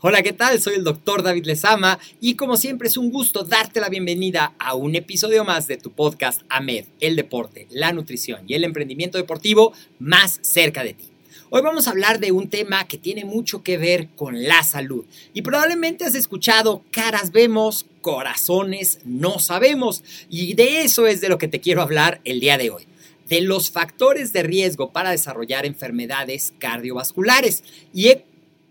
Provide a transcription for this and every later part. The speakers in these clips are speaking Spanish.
Hola, ¿qué tal? Soy el doctor David Lezama y como siempre es un gusto darte la bienvenida a un episodio más de tu podcast AMED, el deporte, la nutrición y el emprendimiento deportivo más cerca de ti. Hoy vamos a hablar de un tema que tiene mucho que ver con la salud y probablemente has escuchado caras vemos, corazones no sabemos y de eso es de lo que te quiero hablar el día de hoy de los factores de riesgo para desarrollar enfermedades cardiovasculares y he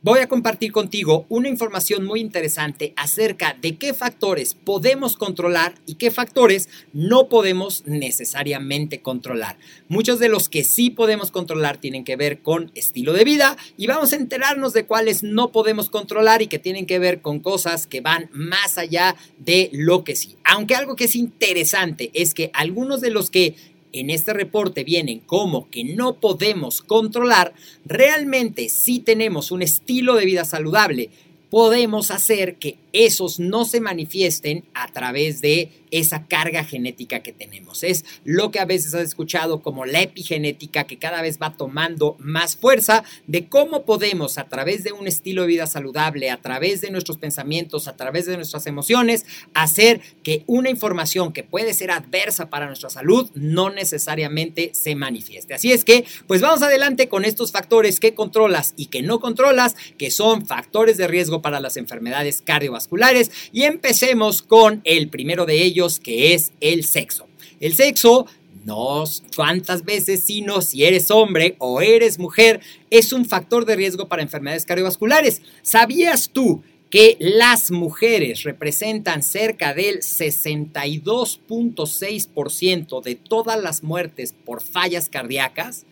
voy a compartir contigo una información muy interesante acerca de qué factores podemos controlar y qué factores no podemos necesariamente controlar. Muchos de los que sí podemos controlar tienen que ver con estilo de vida y vamos a enterarnos de cuáles no podemos controlar y que tienen que ver con cosas que van más allá de lo que sí. Aunque algo que es interesante es que algunos de los que en este reporte vienen como que no podemos controlar, realmente si tenemos un estilo de vida saludable, podemos hacer que esos no se manifiesten a través de esa carga genética que tenemos. Es lo que a veces has escuchado como la epigenética que cada vez va tomando más fuerza de cómo podemos a través de un estilo de vida saludable, a través de nuestros pensamientos, a través de nuestras emociones, hacer que una información que puede ser adversa para nuestra salud no necesariamente se manifieste. Así es que, pues vamos adelante con estos factores que controlas y que no controlas, que son factores de riesgo para las enfermedades cardiovasculares y empecemos con el primero de ellos que es el sexo. El sexo no cuántas veces, sino si eres hombre o eres mujer, es un factor de riesgo para enfermedades cardiovasculares. ¿Sabías tú que las mujeres representan cerca del 62.6% de todas las muertes por fallas cardíacas?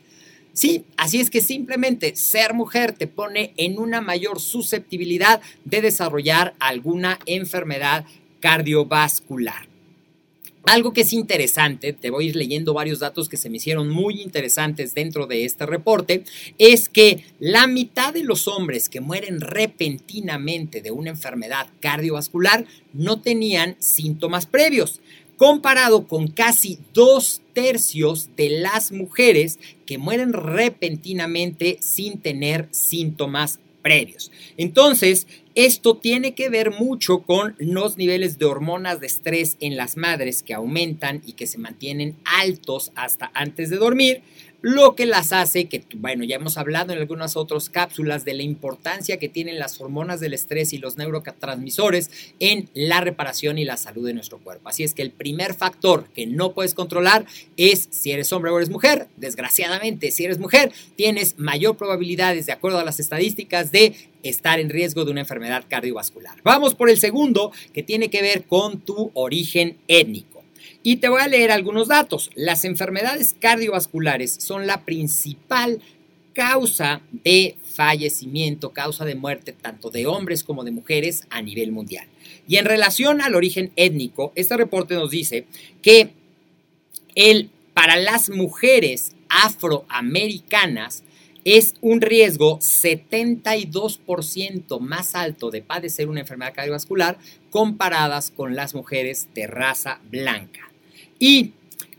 Sí, así es que simplemente ser mujer te pone en una mayor susceptibilidad de desarrollar alguna enfermedad cardiovascular. Algo que es interesante, te voy a ir leyendo varios datos que se me hicieron muy interesantes dentro de este reporte, es que la mitad de los hombres que mueren repentinamente de una enfermedad cardiovascular no tenían síntomas previos comparado con casi dos tercios de las mujeres que mueren repentinamente sin tener síntomas previos. Entonces, esto tiene que ver mucho con los niveles de hormonas de estrés en las madres que aumentan y que se mantienen altos hasta antes de dormir, lo que las hace que, bueno, ya hemos hablado en algunas otras cápsulas de la importancia que tienen las hormonas del estrés y los neurotransmisores en la reparación y la salud de nuestro cuerpo. Así es que el primer factor que no puedes controlar es si eres hombre o eres mujer. Desgraciadamente, si eres mujer, tienes mayor probabilidades, de acuerdo a las estadísticas, de estar en riesgo de una enfermedad cardiovascular. Vamos por el segundo, que tiene que ver con tu origen étnico. Y te voy a leer algunos datos. Las enfermedades cardiovasculares son la principal causa de fallecimiento, causa de muerte tanto de hombres como de mujeres a nivel mundial. Y en relación al origen étnico, este reporte nos dice que el, para las mujeres afroamericanas es un riesgo 72% más alto de padecer una enfermedad cardiovascular comparadas con las mujeres de raza blanca. Y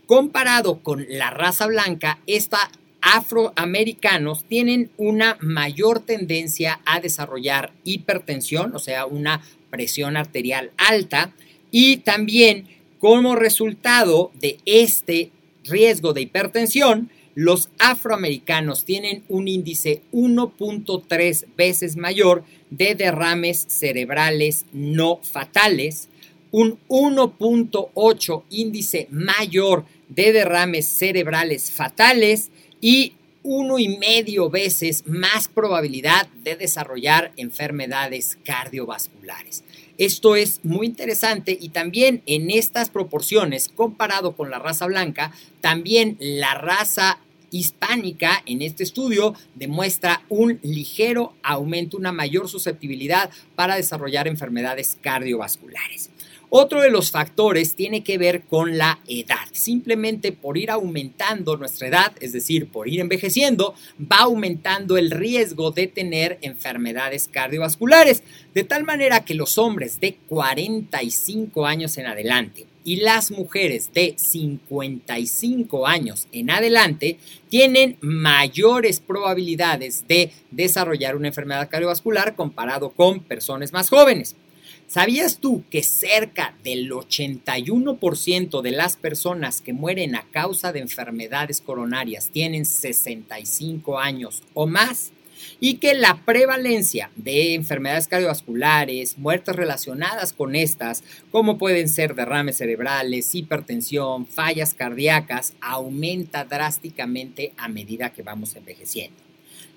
comparado con la raza blanca, esta afroamericanos tienen una mayor tendencia a desarrollar hipertensión, o sea, una presión arterial alta, y también como resultado de este riesgo de hipertensión, los afroamericanos tienen un índice 1.3 veces mayor de derrames cerebrales no fatales, un 1.8 índice mayor de derrames cerebrales fatales y uno y medio veces más probabilidad de desarrollar enfermedades cardiovasculares. Esto es muy interesante y también en estas proporciones, comparado con la raza blanca, también la raza hispánica en este estudio demuestra un ligero aumento, una mayor susceptibilidad para desarrollar enfermedades cardiovasculares. Otro de los factores tiene que ver con la edad. Simplemente por ir aumentando nuestra edad, es decir, por ir envejeciendo, va aumentando el riesgo de tener enfermedades cardiovasculares, de tal manera que los hombres de 45 años en adelante y las mujeres de 55 años en adelante tienen mayores probabilidades de desarrollar una enfermedad cardiovascular comparado con personas más jóvenes. ¿Sabías tú que cerca del 81% de las personas que mueren a causa de enfermedades coronarias tienen 65 años o más? y que la prevalencia de enfermedades cardiovasculares, muertes relacionadas con estas, como pueden ser derrames cerebrales, hipertensión, fallas cardíacas, aumenta drásticamente a medida que vamos envejeciendo.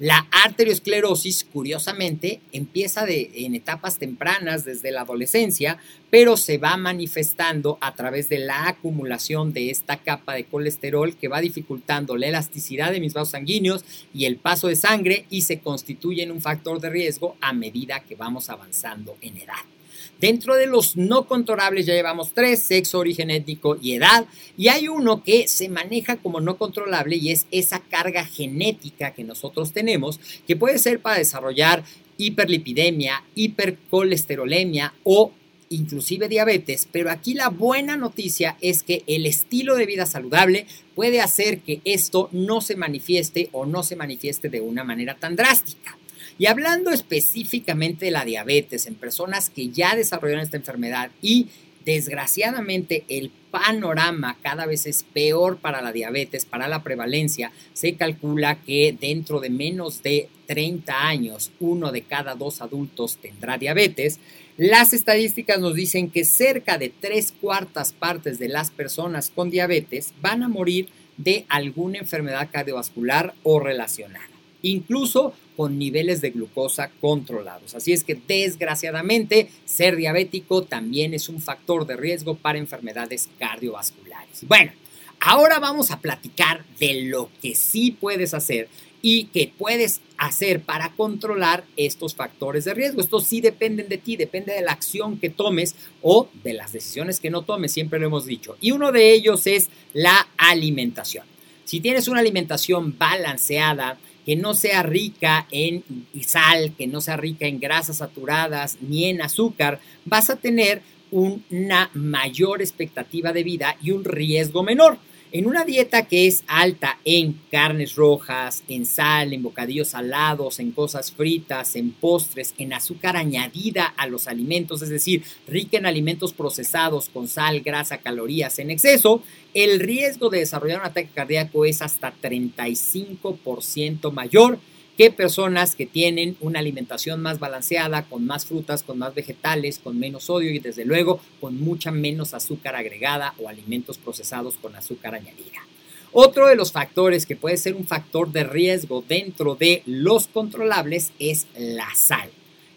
La arteriosclerosis, curiosamente, empieza en etapas tempranas, desde la adolescencia, pero se va manifestando a través de la acumulación de esta capa de colesterol que va dificultando la elasticidad de mis vasos sanguíneos y el paso de sangre y se constituye en un factor de riesgo a medida que vamos avanzando en edad. Dentro de los no controlables ya llevamos tres, sexo, origen étnico y edad. Y hay uno que se maneja como no controlable y es esa carga genética que nosotros tenemos, que puede ser para desarrollar hiperlipidemia, hipercolesterolemia o inclusive diabetes, pero aquí la buena noticia es que el estilo de vida saludable puede hacer que esto no se manifieste o no se manifieste de una manera tan drástica. Y hablando específicamente de la diabetes en personas que ya desarrollaron esta enfermedad y desgraciadamente el panorama cada vez es peor para la diabetes, para la prevalencia, se calcula que dentro de menos de 30 años uno de cada dos adultos tendrá diabetes. Las estadísticas nos dicen que cerca de tres cuartas partes de las personas con diabetes van a morir de alguna enfermedad cardiovascular o relacionada incluso con niveles de glucosa controlados. Así es que desgraciadamente ser diabético también es un factor de riesgo para enfermedades cardiovasculares. Bueno, ahora vamos a platicar de lo que sí puedes hacer y que puedes hacer para controlar estos factores de riesgo. Estos sí dependen de ti, depende de la acción que tomes o de las decisiones que no tomes, siempre lo hemos dicho. Y uno de ellos es la alimentación. Si tienes una alimentación balanceada, que no sea rica en sal, que no sea rica en grasas saturadas ni en azúcar, vas a tener una mayor expectativa de vida y un riesgo menor. En una dieta que es alta en carnes rojas, en sal, en bocadillos salados, en cosas fritas, en postres, en azúcar añadida a los alimentos, es decir, rica en alimentos procesados con sal, grasa, calorías en exceso, el riesgo de desarrollar un ataque cardíaco es hasta 35% mayor que personas que tienen una alimentación más balanceada, con más frutas, con más vegetales, con menos sodio y desde luego con mucha menos azúcar agregada o alimentos procesados con azúcar añadida. Otro de los factores que puede ser un factor de riesgo dentro de los controlables es la sal.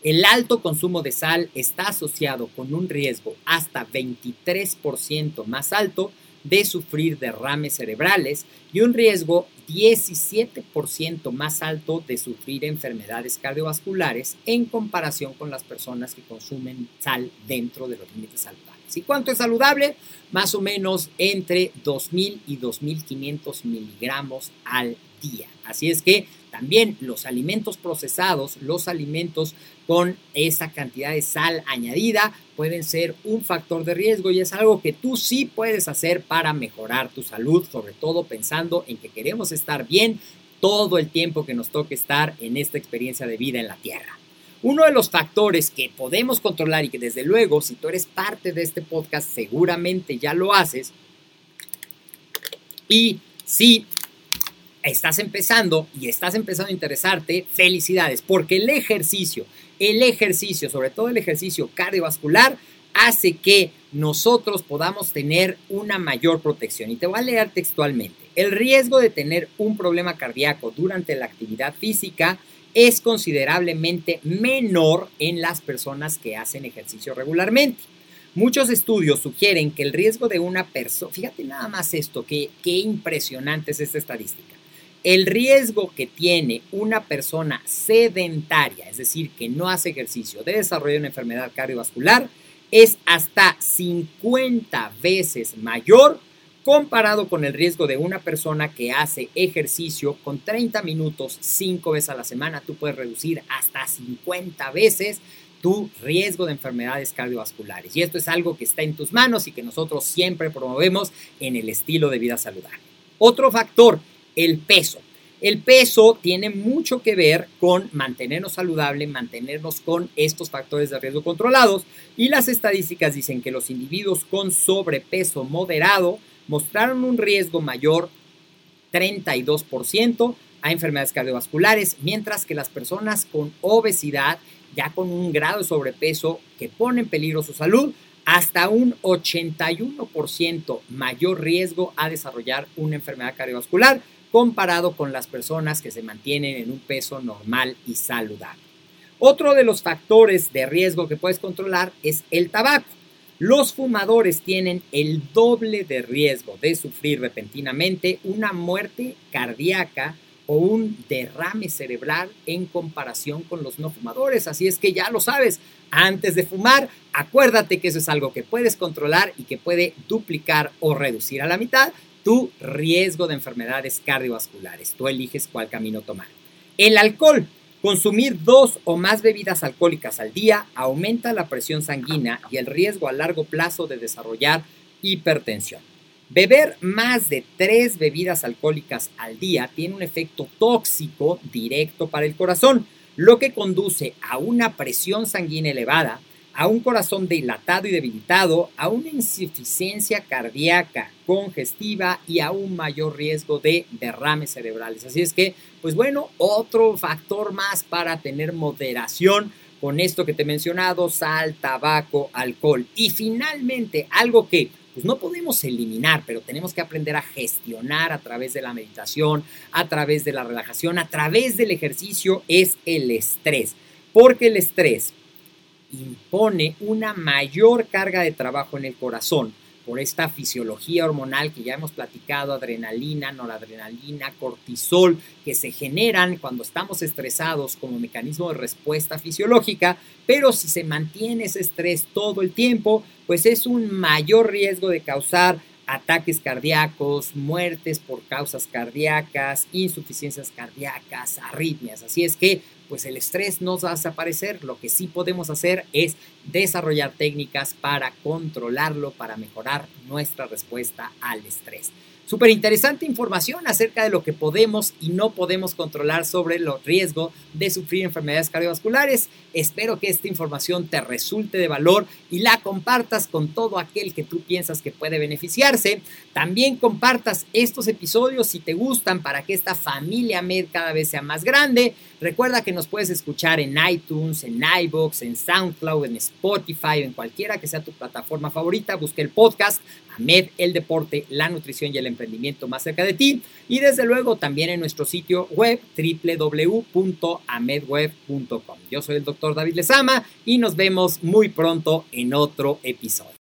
El alto consumo de sal está asociado con un riesgo hasta 23% más alto de sufrir derrames cerebrales y un riesgo 17% más alto de sufrir enfermedades cardiovasculares en comparación con las personas que consumen sal dentro de los límites saludables. ¿Y cuánto es saludable? Más o menos entre 2.000 y 2.500 miligramos al día. Así es que también los alimentos procesados, los alimentos con esa cantidad de sal añadida pueden ser un factor de riesgo y es algo que tú sí puedes hacer para mejorar tu salud, sobre todo pensando en que queremos estar bien todo el tiempo que nos toque estar en esta experiencia de vida en la Tierra. Uno de los factores que podemos controlar y que desde luego si tú eres parte de este podcast seguramente ya lo haces y si estás empezando y estás empezando a interesarte, felicidades, porque el ejercicio, el ejercicio, sobre todo el ejercicio cardiovascular, hace que nosotros podamos tener una mayor protección. Y te voy a leer textualmente. El riesgo de tener un problema cardíaco durante la actividad física es considerablemente menor en las personas que hacen ejercicio regularmente. Muchos estudios sugieren que el riesgo de una persona, fíjate nada más esto, qué impresionante es esta estadística el riesgo que tiene una persona sedentaria, es decir, que no hace ejercicio, de desarrollar una enfermedad cardiovascular, es hasta 50 veces mayor comparado con el riesgo de una persona que hace ejercicio con 30 minutos 5 veces a la semana. Tú puedes reducir hasta 50 veces tu riesgo de enfermedades cardiovasculares. Y esto es algo que está en tus manos y que nosotros siempre promovemos en el estilo de vida saludable. Otro factor el peso. El peso tiene mucho que ver con mantenernos saludable, mantenernos con estos factores de riesgo controlados y las estadísticas dicen que los individuos con sobrepeso moderado mostraron un riesgo mayor 32% a enfermedades cardiovasculares, mientras que las personas con obesidad, ya con un grado de sobrepeso que pone en peligro su salud, hasta un 81% mayor riesgo a desarrollar una enfermedad cardiovascular comparado con las personas que se mantienen en un peso normal y saludable. Otro de los factores de riesgo que puedes controlar es el tabaco. Los fumadores tienen el doble de riesgo de sufrir repentinamente una muerte cardíaca o un derrame cerebral en comparación con los no fumadores. Así es que ya lo sabes, antes de fumar, acuérdate que eso es algo que puedes controlar y que puede duplicar o reducir a la mitad tu riesgo de enfermedades cardiovasculares. Tú eliges cuál camino tomar. El alcohol. Consumir dos o más bebidas alcohólicas al día aumenta la presión sanguínea y el riesgo a largo plazo de desarrollar hipertensión. Beber más de tres bebidas alcohólicas al día tiene un efecto tóxico directo para el corazón, lo que conduce a una presión sanguínea elevada, a un corazón dilatado y debilitado, a una insuficiencia cardíaca congestiva y a un mayor riesgo de derrames cerebrales. Así es que, pues bueno, otro factor más para tener moderación con esto que te he mencionado, sal, tabaco, alcohol. Y finalmente, algo que pues no podemos eliminar, pero tenemos que aprender a gestionar a través de la meditación, a través de la relajación, a través del ejercicio, es el estrés. Porque el estrés impone una mayor carga de trabajo en el corazón por esta fisiología hormonal que ya hemos platicado, adrenalina, noradrenalina, cortisol, que se generan cuando estamos estresados como mecanismo de respuesta fisiológica, pero si se mantiene ese estrés todo el tiempo, pues es un mayor riesgo de causar ataques cardíacos, muertes por causas cardíacas, insuficiencias cardíacas, arritmias. Así es que pues el estrés no va a desaparecer. Lo que sí podemos hacer es desarrollar técnicas para controlarlo, para mejorar nuestra respuesta al estrés. Súper interesante información acerca de lo que podemos y no podemos controlar sobre los riesgos de sufrir enfermedades cardiovasculares. Espero que esta información te resulte de valor y la compartas con todo aquel que tú piensas que puede beneficiarse. También compartas estos episodios si te gustan para que esta familia MED cada vez sea más grande. Recuerda que nos puedes escuchar en iTunes, en iBox, en SoundCloud, en Spotify, en cualquiera que sea tu plataforma favorita. Busca el podcast AMED, el deporte, la nutrición y el emprendimiento más cerca de ti. Y desde luego también en nuestro sitio web www.amedweb.com. Yo soy el doctor David Lezama y nos vemos muy pronto en otro episodio.